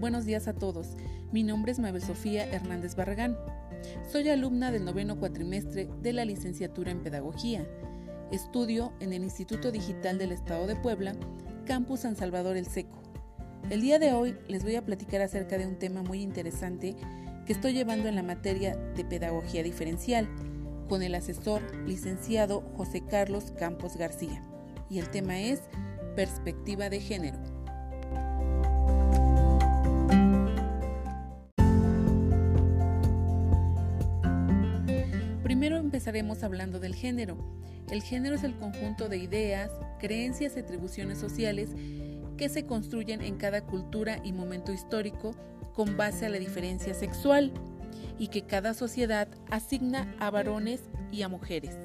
Buenos días a todos. Mi nombre es Mabel Sofía Hernández Barragán. Soy alumna del noveno cuatrimestre de la licenciatura en Pedagogía. Estudio en el Instituto Digital del Estado de Puebla, Campus San Salvador El Seco. El día de hoy les voy a platicar acerca de un tema muy interesante que estoy llevando en la materia de Pedagogía Diferencial con el asesor licenciado José Carlos Campos García. Y el tema es Perspectiva de Género. Empezaremos hablando del género. El género es el conjunto de ideas, creencias y atribuciones sociales que se construyen en cada cultura y momento histórico con base a la diferencia sexual y que cada sociedad asigna a varones y a mujeres.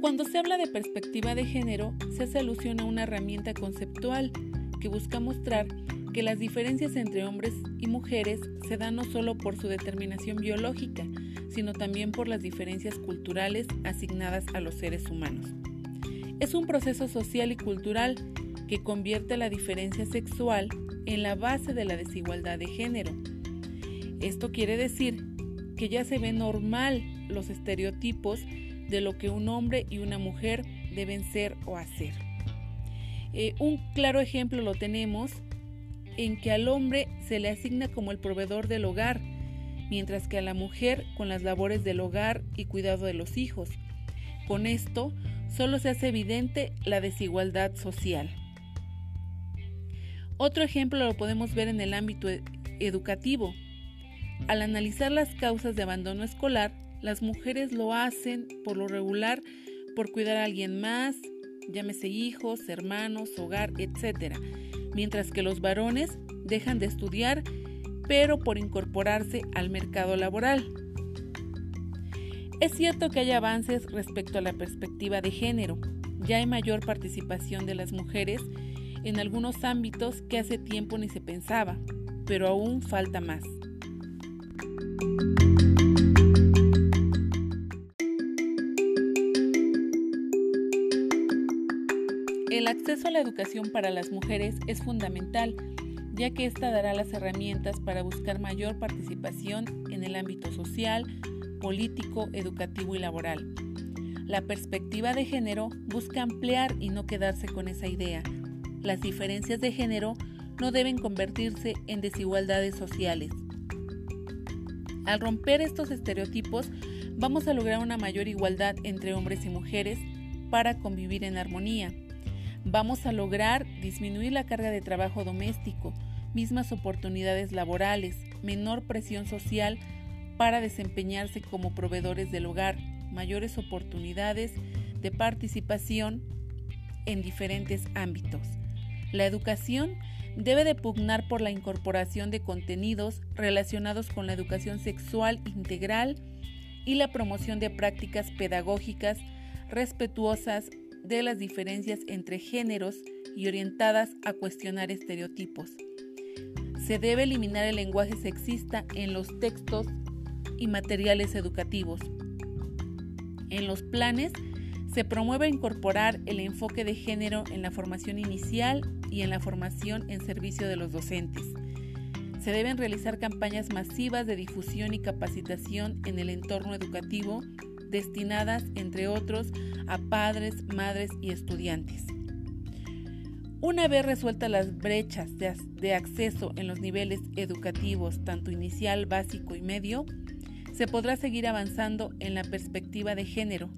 Cuando se habla de perspectiva de género, se hace alusión a una herramienta conceptual que busca mostrar que las diferencias entre hombres y mujeres se dan no solo por su determinación biológica, sino también por las diferencias culturales asignadas a los seres humanos. Es un proceso social y cultural que convierte la diferencia sexual en la base de la desigualdad de género. Esto quiere decir que ya se ve normal los estereotipos de lo que un hombre y una mujer deben ser o hacer. Eh, un claro ejemplo lo tenemos en que al hombre se le asigna como el proveedor del hogar, mientras que a la mujer con las labores del hogar y cuidado de los hijos. Con esto solo se hace evidente la desigualdad social. Otro ejemplo lo podemos ver en el ámbito e-, educativo. Al analizar las causas de abandono escolar, las mujeres lo hacen por lo regular por cuidar a alguien más, llámese hijos, hermanos, hogar, etc. Mientras que los varones dejan de estudiar, pero por incorporarse al mercado laboral. Es cierto que hay avances respecto a la perspectiva de género. Ya hay mayor participación de las mujeres en algunos ámbitos que hace tiempo ni se pensaba, pero aún falta más. El acceso a la educación para las mujeres es fundamental, ya que ésta dará las herramientas para buscar mayor participación en el ámbito social, político, educativo y laboral. La perspectiva de género busca ampliar y no quedarse con esa idea. Las diferencias de género no deben convertirse en desigualdades sociales. Al romper estos estereotipos, vamos a lograr una mayor igualdad entre hombres y mujeres para convivir en armonía vamos a lograr disminuir la carga de trabajo doméstico, mismas oportunidades laborales, menor presión social para desempeñarse como proveedores del hogar, mayores oportunidades de participación en diferentes ámbitos. La educación debe de pugnar por la incorporación de contenidos relacionados con la educación sexual integral y la promoción de prácticas pedagógicas respetuosas de las diferencias entre géneros y orientadas a cuestionar estereotipos. Se debe eliminar el lenguaje sexista en los textos y materiales educativos. En los planes se promueve incorporar el enfoque de género en la formación inicial y en la formación en servicio de los docentes. Se deben realizar campañas masivas de difusión y capacitación en el entorno educativo destinadas, entre otros, a padres, madres y estudiantes. Una vez resueltas las brechas de, acceso en los niveles educativos, tanto inicial, básico y medio, se podrá seguir avanzando en la perspectiva de género,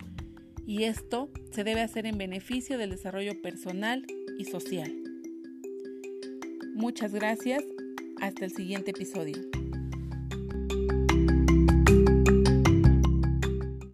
y esto se debe hacer en beneficio del desarrollo personal y social. Muchas gracias, hasta el siguiente episodio.